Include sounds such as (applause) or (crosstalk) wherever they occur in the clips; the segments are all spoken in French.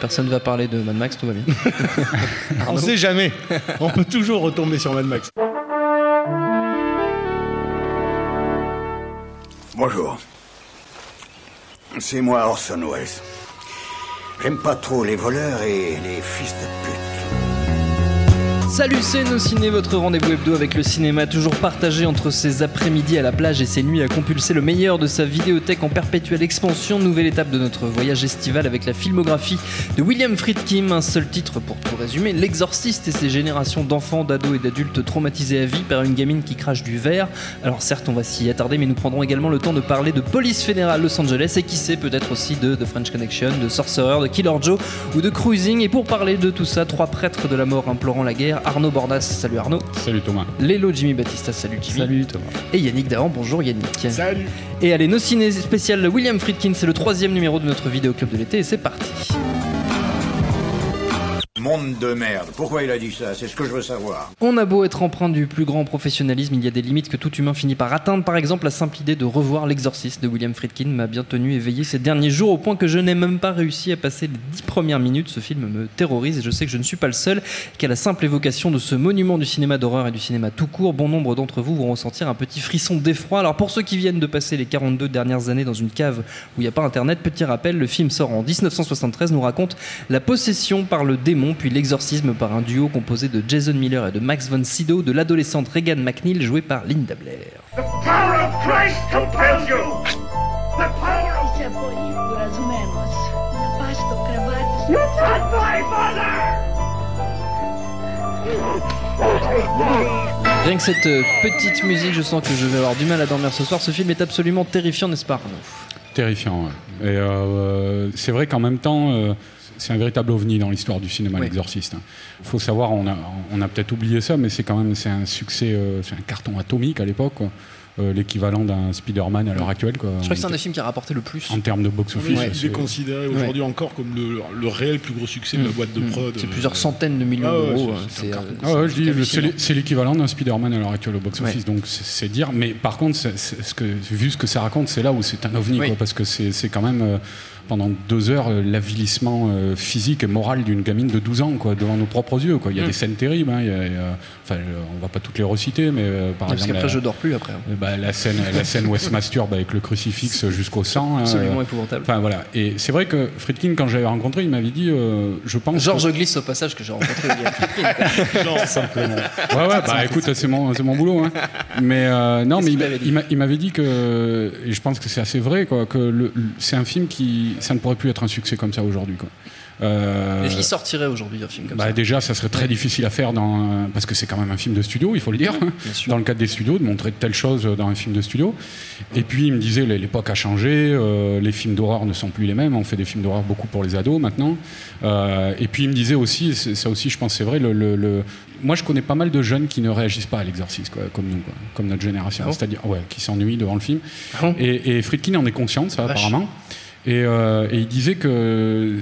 Personne ne va parler de Mad Max, tout va bien. (laughs) On sait jamais. On peut toujours retomber sur Mad Max. Bonjour. C'est moi Orson Welles. J'aime pas trop les voleurs et les fils de pute. Salut, c'est Nos Ciné, votre rendez-vous hebdo avec le cinéma, toujours partagé entre ses après-midi à la plage et ses nuits à compulser le meilleur de sa vidéothèque en perpétuelle expansion. Nouvelle étape de notre voyage estival avec la filmographie de William Friedkin, un seul titre pour tout résumer, L'exorciste et ses générations d'enfants, d'ados et d'adultes traumatisés à vie par une gamine qui crache du verre. Alors certes, on va s'y attarder, mais nous prendrons également le temps de parler de Police Fédérale Los Angeles et qui sait peut-être aussi de The French Connection, de Sorcerer, de Killer Joe ou de Cruising. Et pour parler de tout ça, trois prêtres de la mort implorant la guerre, Arnaud Bordas, salut Arnaud. Salut Thomas. Lélo Jimmy Batista, salut Jimmy. Salut Thomas. Et Yannick Dahan, bonjour Yannick. Salut. Et allez, nos ciné spécial William Friedkin, c'est le troisième numéro de notre vidéo club de l'été et c'est parti. Monde de merde. Pourquoi il a dit ça? C'est ce que je veux savoir. On a beau être empreint du plus grand professionnalisme, il y a des limites que tout humain finit par atteindre. Par exemple, la simple idée de revoir L'exorciste de William Friedkin m'a bien tenu éveillé ces derniers jours au point que je n'ai même pas réussi à passer les dix premières minutes. Ce film me terrorise et je sais que je ne suis pas le seul, qu'à la simple évocation de ce monument du cinéma d'horreur et du cinéma tout court, bon nombre d'entre vous vont ressentir un petit frisson d'effroi. Alors pour ceux qui viennent de passer les 42 dernières années dans une cave où il n'y a pas internet, petit rappel, le film sort en 1973, nous raconte la possession par le démon, puis l'exorcisme par un duo composé de Jason Miller et de Max von Sydow, de l'adolescente Regan McNeil jouée par Linda Blair. The power of Christ compels you! The power of... Sia voi urazumemos. Na paz do cravate. You touched my mother! Rien que cette euh, petite musique, je sens que je vais avoir du mal à dormir ce soir. Ce film est absolument terrifiant, n'est-ce pas Arnaud? Terrifiant, ouais. Et euh, c'est vrai qu'en même temps, euh, c'est un véritable ovni dans l'histoire du cinéma, Oui. l'exorciste. Il faut savoir, on a, on a peut-être oublié ça, mais c'est quand même c'est un succès, euh, c'est un carton atomique à l'époque. Euh, l'équivalent d'un Spider-Man à l'heure actuelle. Quoi. Je crois que c'est un des films qui a rapporté le plus. En termes de box-office. il c'est- est considéré aujourd'hui encore comme le, le réel plus gros succès de la boîte de Mm. prod. C'est euh, plusieurs centaines de millions Ah d'euros. c'est- l'équivalent d'un Spider-Man à l'heure actuelle au box-office, Ouais. donc c'est c'est dire. Mais par contre, c'est- c'est ce que, vu ce que ça raconte, c'est là où c'est un ovni, Oui. quoi, parce que c'est c'est quand même euh, pendant deux heures euh, l'avilissement euh, physique et moral d'une gamine de 12 ans, quoi, devant nos propres yeux. Quoi. Il y a Mm. des scènes terribles, hein, il y a- il y a- enfin, on va pas toutes les reciter, mais euh, par Parce exemple. qu'après, la- je dors plus après. hein. bah, la scène, la scène où elle se masturbe avec le crucifix jusqu'au sang. hein, Absolument euh, épouvantable. Enfin voilà. Et c'est vrai que Friedkin, quand je l'avais rencontré, il m'avait dit, euh, je pense. Georges Glisse au passage que j'ai rencontré William Friedkin. (laughs) genre, que- Ouais, ouais, bah écoute, c'est mon, mon boulot. Hein. Mais non, mais il, m'a- m'avait dit il m'a- il m'avait dit que, et je pense que c'est assez vrai, quoi, que c'est un film qui, ça ne pourrait plus être un succès comme ça aujourd'hui, quoi. Euh, Est-ce qu'il sortirait aujourd'hui un film comme bah, ça déjà, ça serait très difficile à faire dans, parce que c'est quand même un film de studio, il faut le dire, sûr. dans le cadre des studios, de montrer de telles choses dans un film de studio. Et puis il me disait, l'époque a changé, euh, les films d'horreur ne sont plus les mêmes, on fait des films d'horreur beaucoup pour les ados maintenant. Euh, et puis il me disait aussi, ça aussi je pense c'est vrai, le, le- le- moi je connais pas mal de jeunes qui ne réagissent pas à l'exorcisme, quoi, comme nous, quoi, comme notre génération, Ah c'est-à-dire ouais, qui s'ennuient devant le film. Ah Et, et Friedkin en est conscient ça Vache. apparemment. Et, euh, et il disait que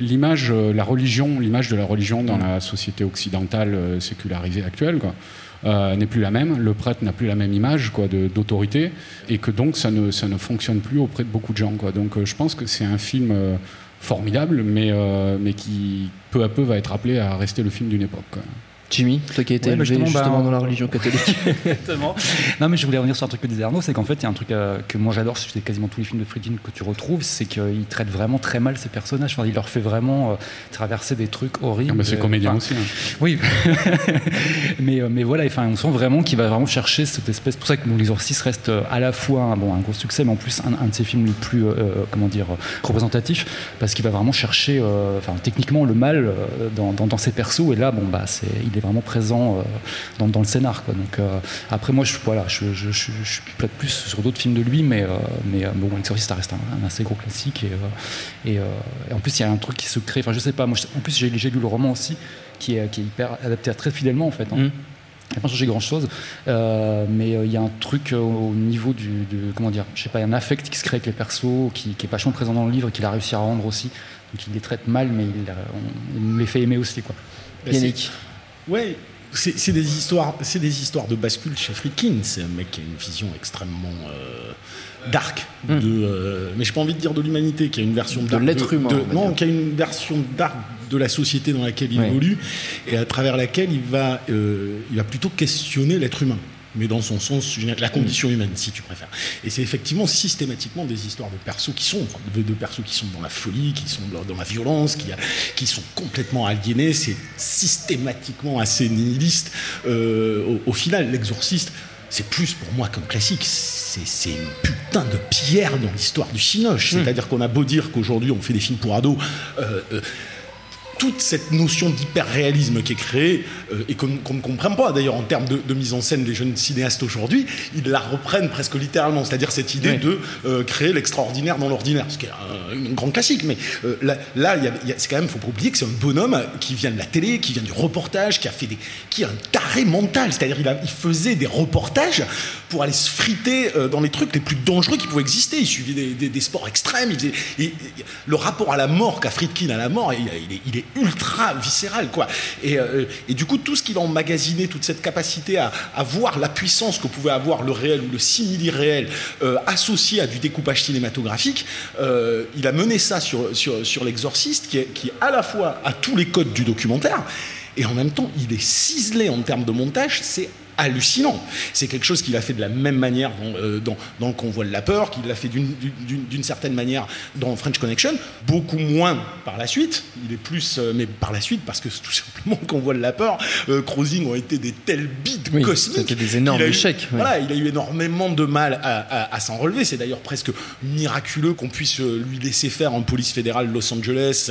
l'image, euh, la religion, l'image de la religion dans la société occidentale euh, sécularisée actuelle, n'est plus la même. Le prêtre n'a plus la même image d'autorité, et que donc ça ne, fonctionne plus auprès de beaucoup de gens. Donc je pense que c'est un film formidable, mais, qui peu à peu va être appelé à rester le film d'une époque. Jimmy, toi qui as été Ouais, élevé justement, justement bah, dans la religion catholique. (laughs) Exactement. Non, mais je voulais revenir sur un truc que disait Arnaud, c'est qu'en fait, il y a un truc euh, que moi j'adore chez quasiment tous les films de Friedkin que tu retrouves, c'est qu'il traite vraiment très mal ses personnages. Enfin, il leur fait vraiment euh, traverser des trucs horribles. Ah, bah, c'est Euh, comédien aussi. hein. Oui, (laughs) mais, euh, mais voilà, enfin, on sent vraiment qu'il va vraiment chercher cette espèce. C'est pour ça que bon, L'Exorciste reste à la fois un, bon, un gros succès, mais en plus un, un de ses films les plus comment dire, représentatifs, parce qu'il va vraiment chercher euh, enfin, techniquement le mal euh, dans, dans, dans ses persos, et là, bon, bah, c'est, il est vraiment présent euh, dans, dans le scénar. Quoi. Donc, euh, après, moi, je, voilà, je, je, je, je suis peut-être plus sur d'autres films de lui, mais, euh, mais bon, L'Exorciste, ça reste un, un assez gros classique, et, et, et en plus, il y a un truc qui se crée, enfin, je sais pas, moi, en plus, j'ai, lu le roman aussi, qui est, qui est hyper adapté à très fidèlement en fait. hein. Mm. Il n'a pas changé grand chose, mais euh, il y a un truc euh, au niveau du, du- comment dire, je sais pas, il y a un affect qui se crée avec les persos, qui, qui est vachement présent dans le livre qu'il a réussi à rendre aussi. Donc il les traite mal, mais il, on- il les fait aimer aussi quoi. Yannick. Ouais, c'est des histoires, c'est des histoires de bascule chez Friedkin. C'est un mec qui a une vision extrêmement euh, dark, de, euh, mais j'ai pas envie de dire de l'humanité, qui a une version dark l'être humain, non, qui a une version dark de la société dans laquelle il évolue et à travers laquelle il va, euh, il va plutôt questionner l'être humain. Mais dans son sens, la condition humaine, si tu préfères. Et c'est effectivement systématiquement des histoires de persos qui sont, de, de persos qui sont dans la folie, qui sont dans, la violence, qui, sont complètement aliénés. C'est systématiquement assez nihiliste. Euh, au, au final, l'exorciste, c'est plus pour moi qu'un classique. C'est une putain de pierre dans l'histoire du cinoche. C'est-à-dire qu'on a beau dire qu'aujourd'hui on fait des films pour ados. euh, euh, toute cette notion d'hyper-réalisme qui est créée euh, et qu'on ne comprend pas d'ailleurs en termes de, de mise en scène des jeunes cinéastes aujourd'hui, ils la reprennent presque littéralement, c'est-à-dire cette idée de euh, créer l'extraordinaire dans l'ordinaire, ce qui est un, un grand classique. Mais euh, là, là, a- a- c'est quand même, faut pas oublier que c'est un bonhomme qui vient de la télé, qui vient du reportage, qui a fait des, qui est un taré mental, c'est-à-dire il, a- il faisait des reportages pour aller se friter dans les trucs les plus dangereux qui pouvaient exister. Il suivait des, des- des sports extrêmes. Il faisait- et- et- le rapport à la mort qu'a Friedkin à la mort, il, il est, il est ultra viscéral, quoi. Et, euh, et du coup, tout ce qu'il a emmagasiné, toute cette capacité à, à voir la puissance que pouvait avoir le réel ou le simili-réel euh, associé à du découpage cinématographique, euh, il a mené ça sur, sur, sur l'exorciste, qui, qui à la fois a tous les codes du documentaire, et en même temps, il est ciselé en termes de montage, c'est hallucinant. C'est quelque chose qu'il a fait de la même manière dans, euh, dans, dans Le Convoi de la peur, qu'il l'a fait d'une- certaine manière dans French Connection, beaucoup moins par la suite. Il est plus, euh, mais par la suite, parce que tout simplement, Le Convoi de la peur, euh, Crossing ont été des tels bides Oui, cosmiques. c'était des énormes eu- échecs, ouais. Voilà, il a eu énormément de mal à, à- à s'en relever. C'est d'ailleurs presque miraculeux qu'on puisse euh, lui laisser faire en police fédérale de Los Angeles,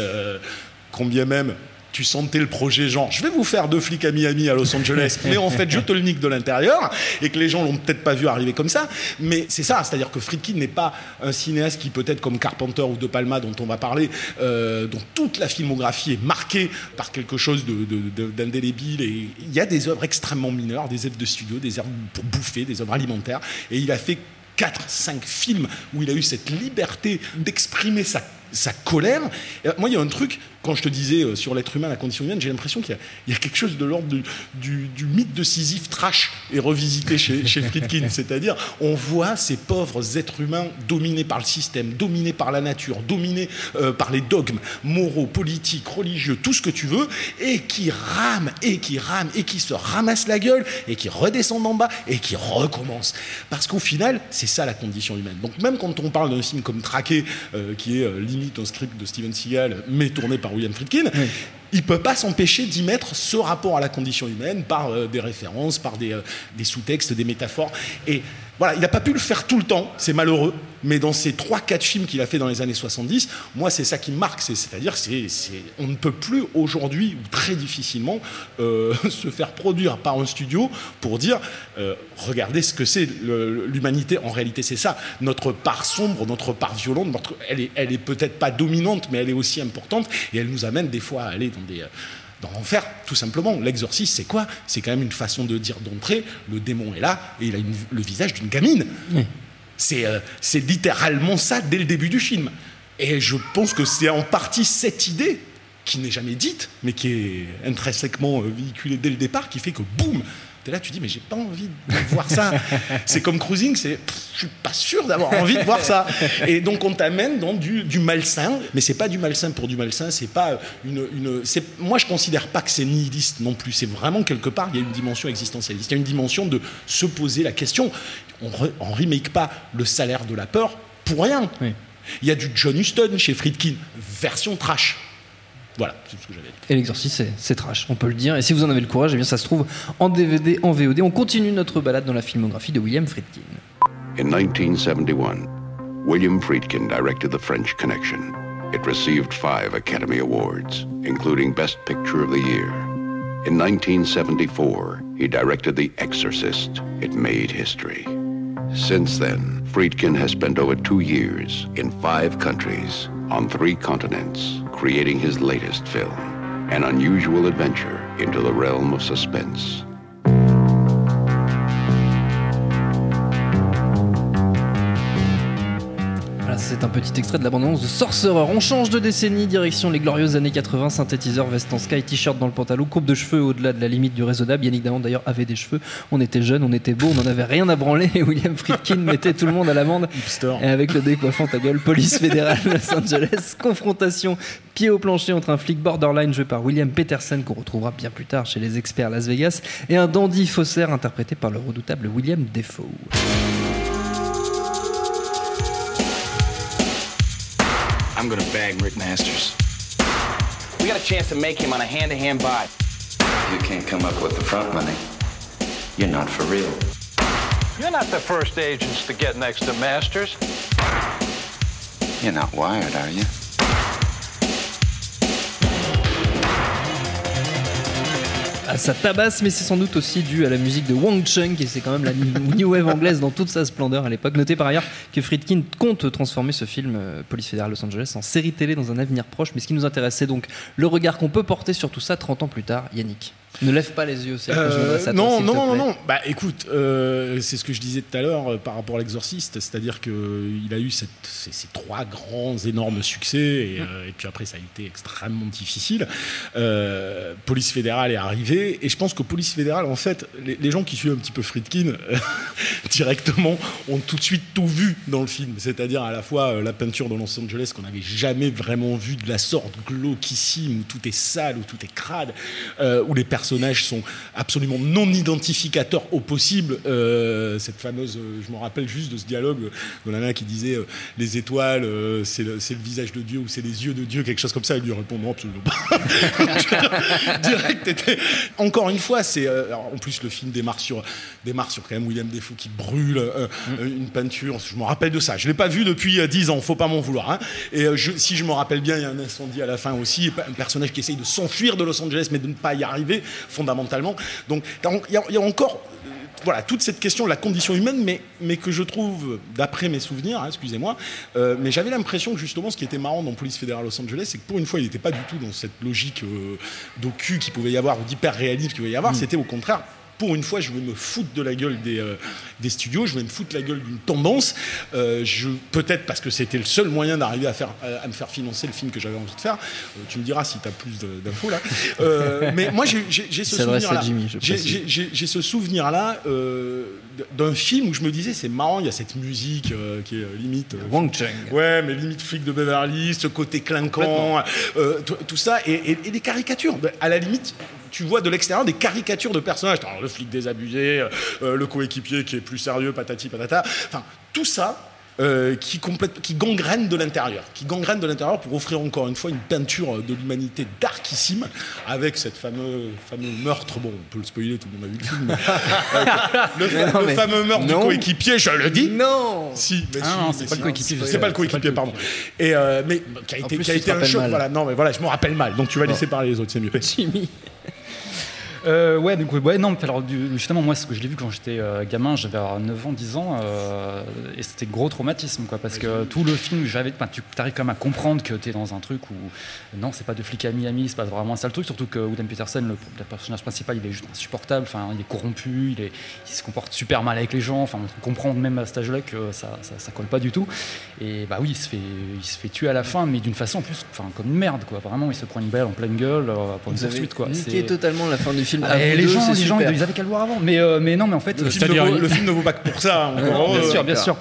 combien même. Tu sentais le projet genre, je vais vous faire deux flics à Miami à Los Angeles, (laughs) mais en fait je te le nique de l'intérieur, et que les gens l'ont peut-être pas vu arriver comme ça. Mais c'est ça, c'est-à-dire que Friedkin n'est pas un cinéaste qui peut-être comme Carpenter ou De Palma dont on va parler, euh, dont toute la filmographie est marquée par quelque chose de- de- de- d'indélébile. Et il y a des œuvres extrêmement mineures, des œuvres de studio, des œuvres pour bouffer, des œuvres alimentaires, et il a fait 4, 5 films où il a eu cette liberté d'exprimer sa, sa colère. Euh, moi, il y a un truc, quand je te disais euh, sur l'être humain, la condition humaine, j'ai l'impression qu'il y a- quelque chose de l'ordre du, mythe de Sisyphe trash et revisité (laughs) chez, Friedkin. C'est-à-dire, on voit ces pauvres êtres humains dominés par le système, dominés par la nature, dominés euh, par les dogmes moraux, politiques, religieux, tout ce que tu veux, et qui rament, et qui rament, et qui se ramassent la gueule, et qui redescendent en bas, et qui recommencent. Parce qu'au final, c'est ça la condition humaine. Donc même quand on parle d'un film comme Traqué, qui est un script de Steven Seagal, mais tourné par William Friedkin, il peut pas s'empêcher d'y mettre ce rapport à la condition humaine par euh, des références, par des, euh, des sous-textes, des métaphores. Et voilà, il n'a pas pu le faire tout le temps, c'est malheureux, mais dans ces 3-4 films qu'il a fait dans les années 70, moi c'est ça qui me marque, c'est- c'est-à-dire c'est, c'est- on ne peut plus aujourd'hui, ou très difficilement, euh, (laughs) se faire produire par un studio pour dire, euh, regardez ce que c'est l'humanité, en réalité c'est ça, notre part sombre, notre part violente, notre- elle est, elle est peut-être pas dominante, mais elle est aussi importante, et elle nous amène des fois à aller dans des... euh, dans l'enfer, tout simplement. L'exorcisme, c'est quoi? C'est quand même une façon de dire d'entrée, le démon est là et il a une- le visage d'une gamine. C'est euh, c'est littéralement ça dès le début du film. Et je pense que c'est en partie cette idée qui n'est jamais dite, mais qui est intrinsèquement euh, véhiculée dès le départ, qui fait que boum T'es là, tu dis, mais j'ai pas envie de voir ça. c'est comme cruising, c'est, je suis pas sûr d'avoir envie de voir ça. Et donc on t'amène dans du, du malsain, mais c'est pas du malsain pour du malsain, c'est pas une, une moi je considère pas que c'est nihiliste non plus. C'est vraiment quelque part, il y a une dimension existentialiste. Il y a une dimension de se poser la question. On, re- on remake pas le salaire de la peur pour rien. Oui. Il y a du John Huston chez Friedkin, version trash. Voilà, c'est ce que j'avais dit. Et l'exorcisme, c'est- c'est trash, on peut le dire. Et si vous en avez le courage, eh bien ça se trouve en DVD, en VOD. On continue notre balade dans la filmographie de William Friedkin. In 1971, William Friedkin directed The French Connection. It received five Academy Awards, including Best Picture of the Year. In 1974, he directed The Exorcist. It made history. Since then, Friedkin has spent over two years in five countries on three continents creating his latest film, an unusual adventure into the realm of suspense. C'est un petit extrait de l'abondance de Sorcerer. On change de décennie, direction les glorieuses années 80, synthétiseur, veste en sky, t-shirt dans le pantalon, coupe de cheveux au-delà de la limite du raisonnable. Yannick Dahan d'ailleurs avait des cheveux. On était jeunes, on était beaux, on n'en avait rien à branler. Et (laughs) William Friedkin mettait tout le monde à l'amende. Et avec le décoiffant ta gueule, police fédérale Los Angeles, confrontation pied au plancher entre un flic borderline joué par William Peterson qu'on retrouvera bien plus tard chez les experts Las Vegas et un dandy faussaire interprété par le redoutable William Defoe. I'm gonna bag Rick Masters. We got a chance to make him on a hand-to-hand buy. You can't come up with the front money. You're not for real. You're not the first agents to get next to Masters. You're not wired, are you? Ah, ça tabasse, mais c'est sans doute aussi dû à la musique de Wang Chung, et c'est quand même la (laughs) new wave anglaise dans toute sa splendeur à l'époque. Notez par ailleurs que Friedkin compte transformer ce film, euh, Police fédérale Los Angeles, en série télé dans un avenir proche. Mais ce qui nous intéresse, c'est donc le regard qu'on peut porter sur tout ça 30 ans plus tard. Yannick, ne lève pas les yeux, c'est là que je Euh, non, non, non, non. Bah écoute, euh, c'est ce que je disais tout à l'heure euh, par rapport à l'exorciste, c'est-à-dire qu'il a eu cette- ces, ces trois grands, énormes succès, et, euh, et puis après ça a été extrêmement difficile. Euh, Police fédérale est arrivée, et je pense que Police fédérale, en fait, les, les gens qui suivent un petit peu Friedkin euh, (laughs) (laughs) directement ont tout de suite tout vu dans le film, c'est-à-dire à la fois euh, la peinture de Los Angeles qu'on n'avait jamais vraiment vu de la sorte, glauquissime, où tout est sale, où tout est crade, euh, où les personnages sont absolument non identificateurs au possible. Euh, cette fameuse, je me rappelle juste de ce dialogue de la nana qui disait les étoiles, c'est le, visage de Dieu ou c'est les yeux de Dieu, quelque chose comme ça. Il lui répond non, absolument pas. (laughs) Direct, était- Encore une fois, c'est en plus le film démarre sur démarre sur quand même William Defoe qui brûle euh, euh, une peinture. Je me rappelle de ça. Je l'ai pas vu depuis euh, 10 ans. Faut pas m'en vouloir. hein. Et euh, je- si je me rappelle bien, il y a un incendie à la fin aussi. Un personnage qui essaye de s'enfuir de Los Angeles, mais de ne pas y arriver fondamentalement. Donc il y a- il y a encore euh, voilà, toute cette question de la condition humaine, mais, mais que je trouve, d'après mes souvenirs, hein, excusez-moi, euh, mais j'avais l'impression que justement ce qui était marrant dans Police fédérale Los Angeles, c'est que pour une fois, il n'était pas du tout dans cette logique euh, docu qu'il pouvait y avoir ou d'hyper-réalisme qu'il pouvait y avoir, c'était au contraire. Pour une fois, je vais me foutre de la gueule des, euh, des studios, je vais me foutre la gueule d'une tendance. Euh, Peut-être parce que c'était le seul moyen d'arriver à, faire, à, à me faire financer le film que j'avais envie de faire. Euh, tu me diras si tu as plus d'infos là. Euh, (laughs) mais moi, j'ai ce souvenir-là. J'ai- ce souvenir-là d'un film où je me disais, c'est marrant, il y a cette musique qui est limite. Wang Chung. Ouais, mais limite flic de Beverly Hills, ce côté clinquant, tout, tout ça, et, et- et des caricatures. À la limite, tu vois de l'extérieur des caricatures de personnages. Alors, le flic désabusé, euh, euh, le coéquipier qui est plus sérieux, patati patata. Enfin, tout ça. euh, qui, complète, qui gangrène de l'intérieur, qui gangrène de l'intérieur pour offrir encore une fois une peinture de l'humanité darkissime avec cette fameux, fameux meurtre. Bon, on peut le spoiler, tout le monde a vu le film. mais, le, (laughs) fa- Mais non, le mais- fameux meurtre non. du coéquipier, je le dis. Non Si, mais Ah si, non, mais c'est si. pas le coéquipier, C'est pas le coéquipier, pardon. Et euh, mais qui a été, plus, qui a tu été te un choc. mal. Voilà, non, mais voilà, je me rappelle mal. Donc tu vas laisser parler les autres, c'est mieux. Jimmy. Euh, ouais, donc ouais, non, mais alors du- justement, moi, ce que je l'ai vu quand j'étais euh, gamin, j'avais alors 9 ans, 10 ans, euh, et c'était gros traumatisme, quoi, parce que tout le film, j'avais, tu arrives quand même à comprendre que tu es dans un truc où, non, c'est pas de flic à Miami, c'est pas vraiment ça le truc, surtout que William Peterson, le, le personnage principal, il est juste insupportable, enfin, il est corrompu, il, est, il se comporte super mal avec les gens, enfin, on comprend même à cet âge-là que ça, ça, ça colle pas du tout, et bah oui, il se fait, il se fait tuer à la fin, mais d'une façon en plus, enfin, comme une merde, quoi, vraiment, il se prend une balle en pleine gueule pour une poursuite, quoi. C'est- totalement la fin du film. ah, et les deux, gens, les gens, ils avaient qu'à le voir avant. Mais, euh, mais non, mais en fait, Le film, ne vaut, le film ne vaut pas que pour ça. hein, non, bien euh, sûr, bien sûr.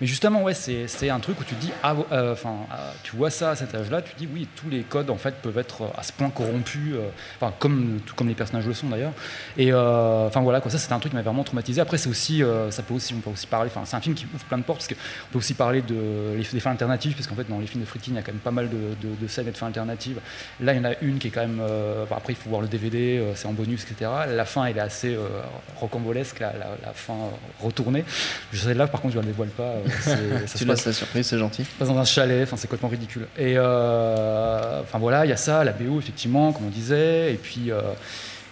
Mais justement, ouais, c'est c'est un truc où tu dis, ah, euh, enfin, euh, tu vois ça à cet âge-là, tu dis, oui, tous les codes en fait peuvent être euh, à ce point corrompus, enfin comme comme les personnages le sont d'ailleurs. Et enfin voilà, quoi, ça c'était un truc qui m'a vraiment traumatisé. Après, c'est aussi, ça peut aussi, on peut aussi parler, c'est un film qui ouvre plein de portes parce qu'on peut aussi parler des fins alternatives, parce qu'en fait dans les films de Friedkin, il y a quand même pas mal de, de, de scènes et de fins alternatives. Là, il y en a une qui est quand même, après il faut voir le DVD, c'est en bonus, etc. La fin, elle est assez rocambolesque, la, la, fin retournée. Je sais là, par contre, je ne la dévoile pas. C'est- (laughs) ça Tu laisses la surprise, c'est gentil. passe dans un chalet, enfin c'est complètement ridicule. Et euh, enfin voilà, il y a ça, la BO effectivement, comme on disait, et puis euh,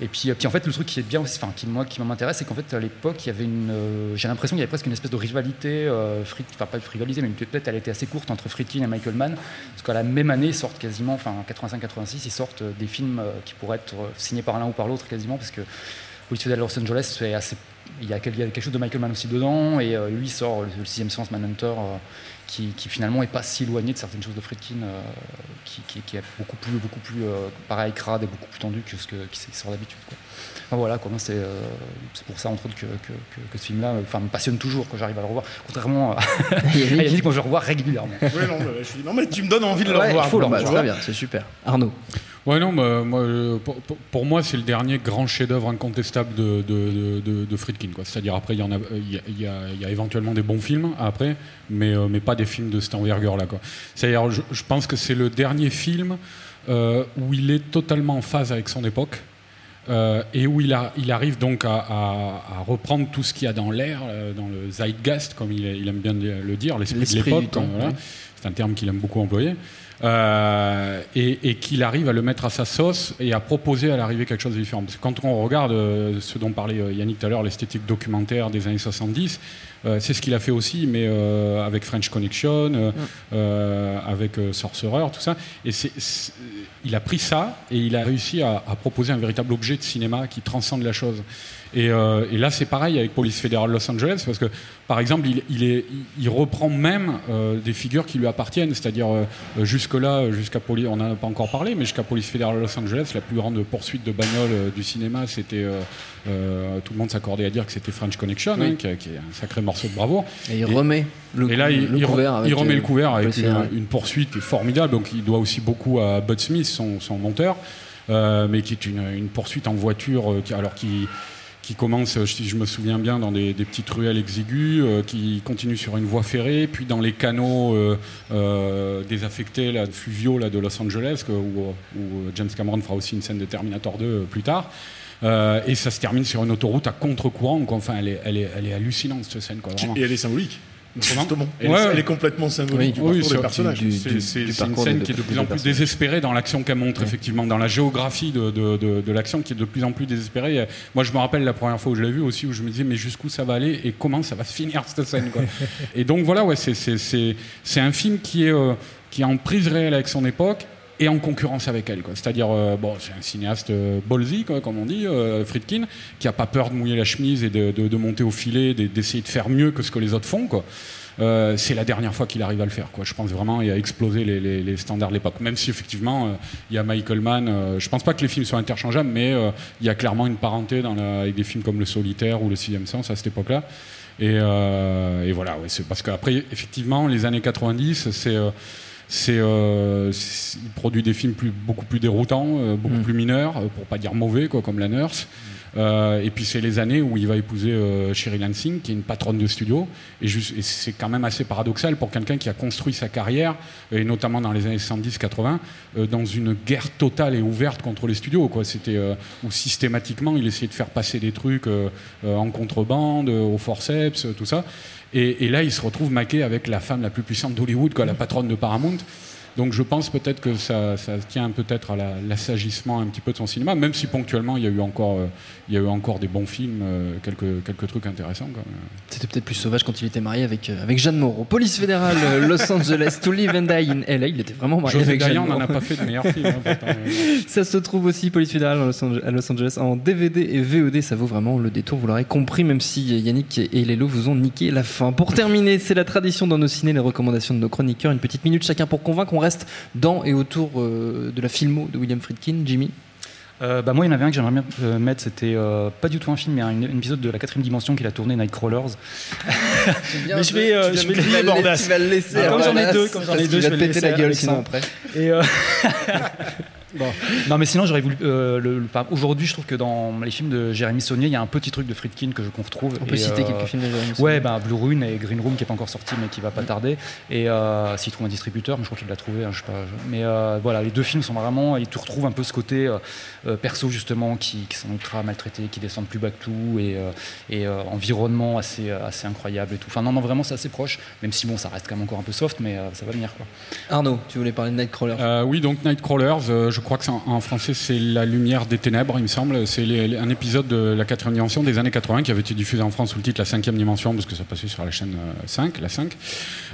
et puis, euh, puis en fait le truc qui est bien aussi, enfin qui moi qui m'intéresse, c'est qu'en fait à l'époque il y avait une, euh, j'ai l'impression qu'il y avait presque une espèce de rivalité, euh, enfin pas de rivalité, mais peut-être elle était assez courte entre Friedkin et Michael Mann, parce qu'à la même année ils sortent quasiment, enfin 85-86, ils sortent des films qui pourraient être signés par l'un ou par l'autre quasiment, parce que Police fédérale Los Angeles, c'est assez, il y, a, quel- il y a quelque chose de Michael Mann aussi dedans, et euh, lui sort le, le sixième sens Manhunter, euh, qui, qui finalement est pas si éloigné de certaines choses de Friedkin, euh, qui, qui- qui est beaucoup plus, beaucoup plus euh, pareil, crade et beaucoup plus tendu que ce que, qui sort d'habitude. quoi. Enfin, voilà, quoi, c'est euh, c'est pour ça, entre autres, que, que, que- que ce film-là enfin, me passionne toujours quand j'arrive à le revoir. Contrairement à (laughs) Yannick, moi, je le revois régulièrement. Ouais, non, mais je suis- non, mais tu me donnes envie de le Ouais, revoir. il faut le tu revoir. vois. Très bien, c'est super. Arnaud. Ouais, non, bah, moi, euh, pour, moi, c'est le dernier grand chef-d'œuvre incontestable de, de, de- de Friedkin. quoi. C'est-à-dire, après, il y, en a, il y, a, il y a- il y a éventuellement des bons films, après, mais, euh, mais pas des films de cette envergure-là. quoi. C'est-à-dire, je, je pense que c'est le dernier film euh, où il est totalement en phase avec son époque. euh, et où il, a- il arrive donc à, à- à reprendre tout ce qu'il y a dans l'air, euh, dans le zeitgeist, comme il, il aime bien le dire, l'esprit de l'époque. temps, voilà. C'est un terme qu'il aime beaucoup employer. Euh, et, et qu'il arrive à le mettre à sa sauce et à proposer à l'arrivée quelque chose de différent. Parce que quand on regarde euh, ce dont parlait euh, Yannick tout à l'heure, l'esthétique documentaire des années 70, euh, c'est ce qu'il a fait aussi, mais avec French Connection, avec Sorcerer, tout ça. Et il a pris ça et il a réussi à, à proposer un véritable objet de cinéma qui transcende la chose. Et, euh, et là, c'est pareil avec Police Fédérale Los Angeles, parce que, par exemple, il, il est, il reprend même euh, des figures qui lui appartiennent, c'est-à-dire euh, jusque-là, jusqu'à Police, on n'en a pas encore parlé, mais jusqu'à Police Fédérale Los Angeles, la plus grande poursuite de bagnole du cinéma, c'était, tout le monde s'accordait à dire que c'était French Connection, Oui. hein, qui, qui est un sacré morceau de bravoure. Et il remet le, Et là, il, le couvert. il remet le couvert avec une, poursuite qui est formidable. Donc, il doit aussi beaucoup à Bud Smith, son, son monteur, euh, mais qui est une, une poursuite en voiture, euh, qui, alors qui, qui commence, euh, si je me souviens bien, dans des, des petites ruelles exiguës, euh, qui continue sur une voie ferrée, puis dans les canaux euh, euh, désaffectés, là, fluviaux là, de Los Angeles, que- où, où James Cameron fera aussi une scène de Terminator 2 euh, plus tard. Et ça se termine sur une autoroute à contre-courant. Enfin, elle est, elle, est, elle est hallucinante cette scène. Quoi. Et elle est symbolique. Justement. Elle, Ouais, elle est complètement symbolique du Oui, parcours c'est- des personnages. du- C'est du- du une scène qui est de plus en plus désespérée dans l'action qu'elle montre, effectivement, dans la géographie de, de- de- de l'action qui est de plus en plus désespérée. Moi, je me rappelle la première fois où je l'ai vu aussi, où je me disais, mais jusqu'où ça va aller et comment ça va se finir cette scène. Quoi. (laughs) et donc voilà, ouais, c'est- c'est c'est- c'est un film qui est, euh, qui est en prise réelle avec son époque et en concurrence avec elle. C'est-à-dire, euh, bon, c'est un cinéaste euh, ballsy, comme on dit, euh, Friedkin, qui a pas peur de mouiller la chemise et de, monter au filet, de- d'essayer de faire mieux que ce que les autres font. Quoi. Euh, c'est la dernière fois qu'il arrive à le faire. Quoi. Je pense vraiment et à exploser les, standards de l'époque. Même si effectivement, il y a Michael Mann. euh, je pense pas que les films soient interchangeables, mais il y a clairement une parenté avec des films comme Le Solitaire ou Le Sixième Sens à cette époque-là. Et, voilà, c'est parce qu'après, effectivement, les années 90, c'est. C'est, euh, il produit des films plus, beaucoup plus déroutants, euh, beaucoup plus mineurs, euh, pour pas dire mauvais, quoi, comme La Nurse. Euh, et puis c'est les années où il va épouser euh, Sherry Lansing, qui est une patronne de studio. Et, et c'est quand même assez paradoxal pour quelqu'un qui a construit sa carrière, et notamment dans les années 70-80, euh, dans une guerre totale et ouverte contre les studios. Quoi. C'était euh, où systématiquement il essayait de faire passer des trucs euh, euh, en contrebande, euh, au forceps, tout ça. Et, là, il se retrouve maqué avec la femme la plus puissante d'Hollywood, quoi, la patronne de Paramount. Donc je pense peut-être que ça, ça tient peut-être à la- l'assagissement un petit peu de son cinéma, même si ponctuellement il y a eu encore, euh, il y a eu encore des bons films, euh, quelques, quelques trucs intéressants. C'était peut-être plus sauvage quand il était marié avec, euh, avec Jeanne Moreau. Police fédérale, Los Angeles, To Live and Die in LA. Il était vraiment marié José avec Jeanne Dayan n'en a Moreau. pas fait de meilleurs films. hein, (laughs) Ça se trouve aussi, Police fédérale à Los, Ange- à Los Angeles, en DVD et VOD. Ça vaut vraiment le détour, vous l'aurez compris, même si Yannick et Lélo vous ont niqué la fin. Pour terminer, c'est la tradition dans nos ciné, les recommandations de nos chroniqueurs. Une petite minute chacun pour convaincre. On reste dans et autour euh, de la filmo de William Friedkin. Jimmy? Euh, bah, moi, il y en avait un que j'aimerais bien euh, mettre. C'était euh, pas du tout un film, mais un, un épisode de la quatrième dimension qu'il a tourné, Nightcrawlers. (laughs) mais je vais, euh, je vais le- Bordas. Tu vas le laisser. Ah, comme à j'en ai Bordas, deux, comme j'en ai deux, je va vais te le péter laisser la gueule sinon après. Et euh, (laughs) bon. Non, mais sinon, j'aurais voulu. euh, le- le- par- Aujourd'hui, je trouve que dans les films de Jérémy Saunier, il y a un petit truc de Friedkin que je qu'on retrouve. On peut citer euh, quelques films de Jérémy Ouais, bah, Blue Ruin et Green Room qui est pas encore sorti, mais qui va pas tarder. Et euh, s'il trouve un distributeur, mais je crois qu'il l'a trouvé, hein, je sais pas. je- Mais euh, voilà, les deux films sont vraiment. Et tu retrouves un peu ce côté perso, justement, qui, qui sont ultra maltraités, qui descendent plus bas que tout, et, euh, et euh, environnement assez, assez incroyable et tout. Enfin, non, non, vraiment, c'est assez proche, même si bon, ça reste quand même encore un peu soft, mais euh, ça va venir, quoi. Arnaud, tu voulais parler de Nightcrawler Euh, oui, donc Nightcrawlers, euh, je crois que en, en français, c'est La lumière des ténèbres, il me semble. C'est un épisode de la quatrième dimension des années 80 qui avait été diffusé en France sous le titre La cinquième dimension, parce que ça passait sur la chaîne euh, 5, la 5,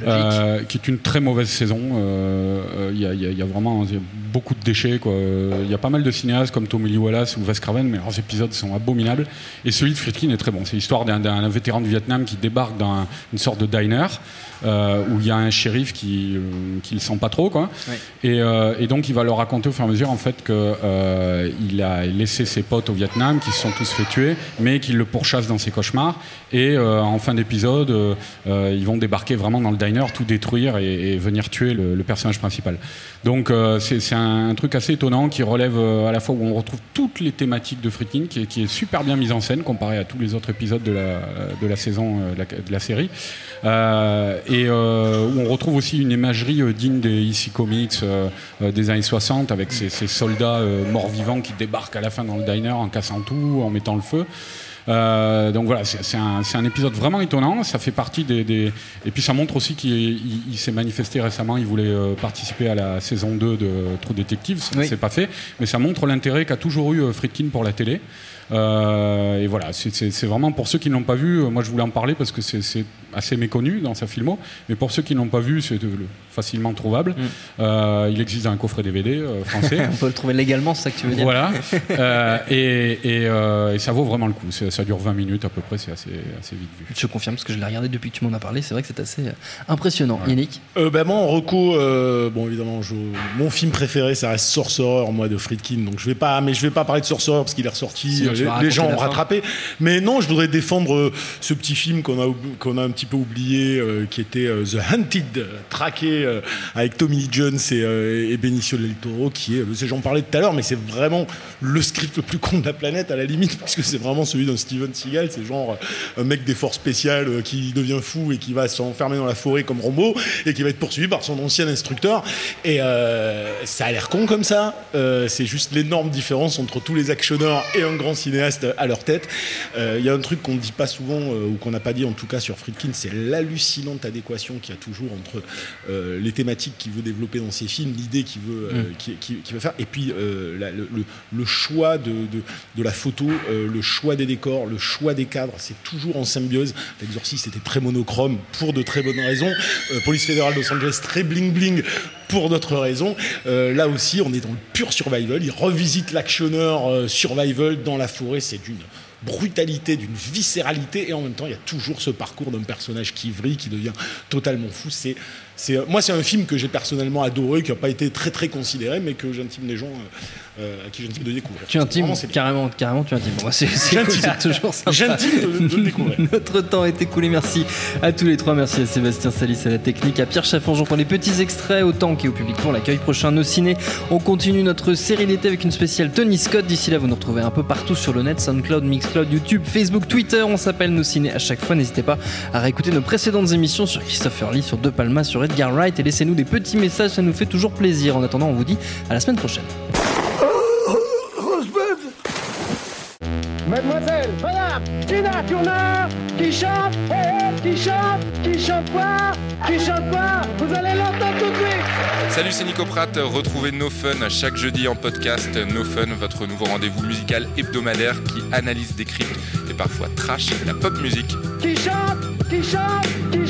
euh, qui est une très mauvaise saison. Euh, euh, Il y, a- y y vraiment il y a beaucoup de déchets. Euh, Il y a pas mal de cinéastes comme Tommy Lee Wallace ou Wes Craven, mais leurs épisodes sont abominables. Et celui de Friedkin est très bon. C'est l'histoire d'un- vétéran du Vietnam qui débarque dans un- une sorte de diner euh, où il y a un shérif qui euh, qui le sent pas trop, quoi. Et, euh, et donc il va leur raconter au fur et à mesure en fait que euh, a laissé ses potes au Vietnam, qui se sont tous fait tuer, mais qu'il le pourchasse dans ses cauchemars. Et euh, en fin d'épisode, euh, ils vont débarquer vraiment dans le diner, tout détruire et, venir tuer le personnage principal. Donc euh, c'est un, truc assez étonnant qui relève euh, à la fois où on retrouve toutes les thématiques de Friedkin, qui qui est super bien mise en scène comparé à tous les autres épisodes de la, de la saison euh, de la, de la série. Euh, et euh, où on retrouve aussi une imagerie digne des EC Comics des années 60 avec ces, ces soldats morts-vivants qui débarquent à la fin dans le diner en cassant tout, en mettant le feu. Euh, donc voilà, c'est un, épisode vraiment étonnant. Ça fait partie des, des- et puis ça montre aussi qu'il il- il s'est manifesté récemment. Il voulait euh, participer à la saison 2 de True Detective. Ça Oui. s'est pas fait, mais ça montre l'intérêt qu'a toujours eu euh, Friedkin pour la télé. Euh, et voilà, c'est- vraiment pour ceux qui ne l'ont pas vu. Moi, je voulais en parler parce que c'est assez méconnu dans sa filmo. Mais pour ceux qui ne l'ont pas vu, c'est euh, le- facilement trouvable. Euh, il existe un coffret DVD euh, français. (laughs) On peut le trouver légalement, c'est ça que tu veux dire Voilà. Euh, et, et, euh, et ça vaut vraiment le coup. Ça dure 20 minutes à peu près, c'est assez, assez vite vu. Je confirme parce que je l'ai regardé depuis que tu m'en as parlé. C'est vrai que c'est assez impressionnant. Yannick? Euh, bah, moi, en reco, euh, bon, évidemment, je- mon film préféré, ça reste Sorcerer, moi, de Friedkin. Donc, je vais pas, mais je vais pas parler de Sorcerer parce qu'il est ressorti. Les, les gens ont rattrapé. Mais non, je voudrais défendre euh, ce petit film qu'on a, qu'on a un petit peu oublié, euh, qui était euh, The Hunted, traqué euh, avec Tommy Lee Jones et, Benicio del Toro, qui est, j'en parlais tout à l'heure, mais c'est vraiment le script le plus con de la planète à la limite, (laughs) parce que c'est vraiment celui d'un Steven Seagal. C'est genre un mec des forces spéciales qui devient fou et qui va s'enfermer dans la forêt comme Rambo et qui va être poursuivi par son ancien instructeur. Et ça a l'air con comme ça. C'est juste l'énorme différence entre tous les actionneurs et un grand cinéaste à leur tête. Il y a un truc qu'on ne dit pas souvent ou qu'on n'a pas dit en tout cas sur Friedkin, c'est l'hallucinante adéquation qu'il y a toujours entre euh, les thématiques qu'il veut développer dans ses films, l'idée qu'il veut, euh, Mm. veut faire, et puis euh, la- le, choix de, de- de la photo, le choix des décors, le choix des cadres, c'est toujours en symbiose. L'exorciste était très monochrome pour de très bonnes raisons. Police fédérale de Los Angeles très bling bling pour d'autres raisons. Euh, là aussi, on est dans le pur survival. Il revisite l'actionneur euh, survival dans la forêt. C'est d'une brutalité, d'une viscéralité, et en même temps, il y a toujours ce parcours d'un personnage qui vrille, qui devient totalement fou. C'est, moi, c'est un film que j'ai personnellement adoré, qui n'a pas été très très considéré, mais que j'intime les gens, euh, euh, à qui j'intime de découvrir. Tu intimes Vraiment, c'est carrément, carrément, tu intimes. Bah, c'est c'est J'intime. cool, c'est toujours sympa. J'intime de- de découvrir. (laughs) Notre temps est écoulé. Merci à tous les trois. Merci à Sébastien Salis à la technique, à Pierre Chaffangeon pour les petits extraits, au temps et au public pour l'accueil. Prochain Nos Ciné. On continue notre série d'été avec une spéciale Tony Scott. D'ici là, vous nous retrouvez un peu partout sur le net SoundCloud, Mixcloud, YouTube, Facebook, Twitter. On s'appelle Nos Ciné à chaque fois. N'hésitez pas à réécouter nos précédentes émissions sur Christopher Lee, sur De Palma, sur Edgar Wright et laissez-nous des petits messages. Ça nous fait toujours plaisir. En attendant, on vous dit à la semaine prochaine. Mademoiselle, madame, Tina Turner, qui chante, qui chante, qui chante quoi, qui chante quoi, vous allez l'entendre tout de suite. Salut, c'est Nico Pratt. Retrouvez No Fun chaque jeudi en podcast. No Fun, votre nouveau rendez-vous musical hebdomadaire qui analyse, décrypte et parfois trash la pop musique. Qui chante, qui chante, qui